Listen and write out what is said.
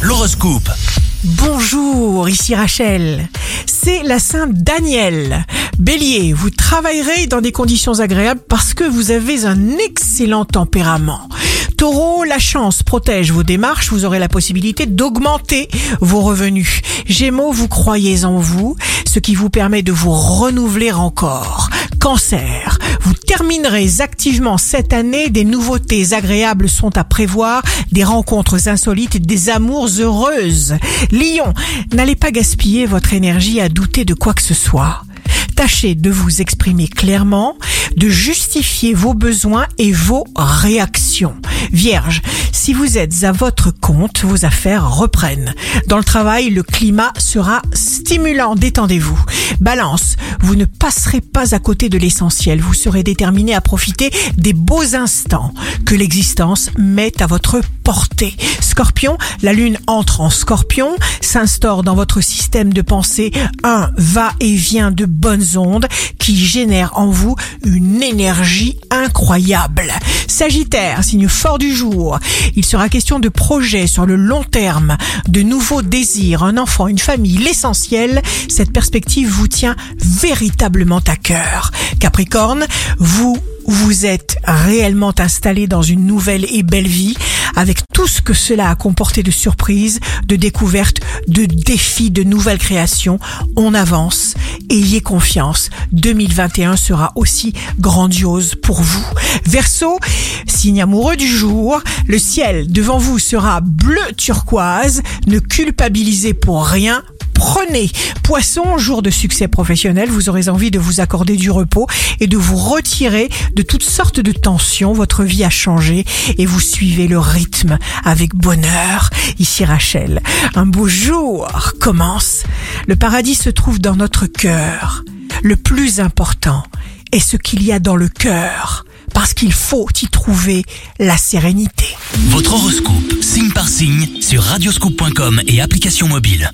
L'horoscope. Bonjour, ici Rachel. C'est la Sainte Daniel. Bélier, vous travaillerez dans des conditions agréables parce que vous avez un excellent tempérament. Taureau, la chance protège vos démarches, vous aurez la possibilité d'augmenter vos revenus. Gémeaux, vous croyez en vous, ce qui vous permet de vous renouveler encore. Cancer, vous terminerez activement cette année, des nouveautés agréables sont à prévoir, des rencontres insolites, des amours heureuses. Lion, n'allez pas gaspiller votre énergie à douter de quoi que ce soit. Tâchez de vous exprimer clairement, de justifier vos besoins et vos réactions. Vierge, si vous êtes à votre compte, vos affaires reprennent. Dans le travail, le climat sera stimulant, détendez-vous. Balance, vous ne passerez pas à côté de l'essentiel, vous serez déterminé à profiter des beaux instants que l'existence met à votre portée. Scorpion, la lune entre en scorpion, s'instaure dans votre système de pensée un va-et-vient de bonnes ondes qui génèrent en vous une énergie incroyable. Sagittaire, signe fort du jour, il sera question de projets sur le long terme, de nouveaux désirs, un enfant, une famille, l'essentiel. Cette perspective vous tient véritablement à cœur. Capricorne, vous vous êtes réellement installé dans une nouvelle et belle vie avec tout ce que cela a comporté de surprises, de découvertes, de défis, de nouvelles créations. On avance. Ayez confiance. 2021 sera aussi grandiose pour vous. Verseau, signe amoureux du jour, le ciel devant vous sera bleu turquoise. Ne culpabilisez pour rien prenez. Poisson, jour de succès professionnel, vous aurez envie de vous accorder du repos et de vous retirer de toutes sortes de tensions. Votre vie a changé et vous suivez le rythme avec bonheur. Ici Rachel, un beau jour commence. Le paradis se trouve dans notre cœur. Le plus important est ce qu'il y a dans le cœur parce qu'il faut y trouver la sérénité. Votre horoscope, signe par signe, sur radioscoop.com et application mobile.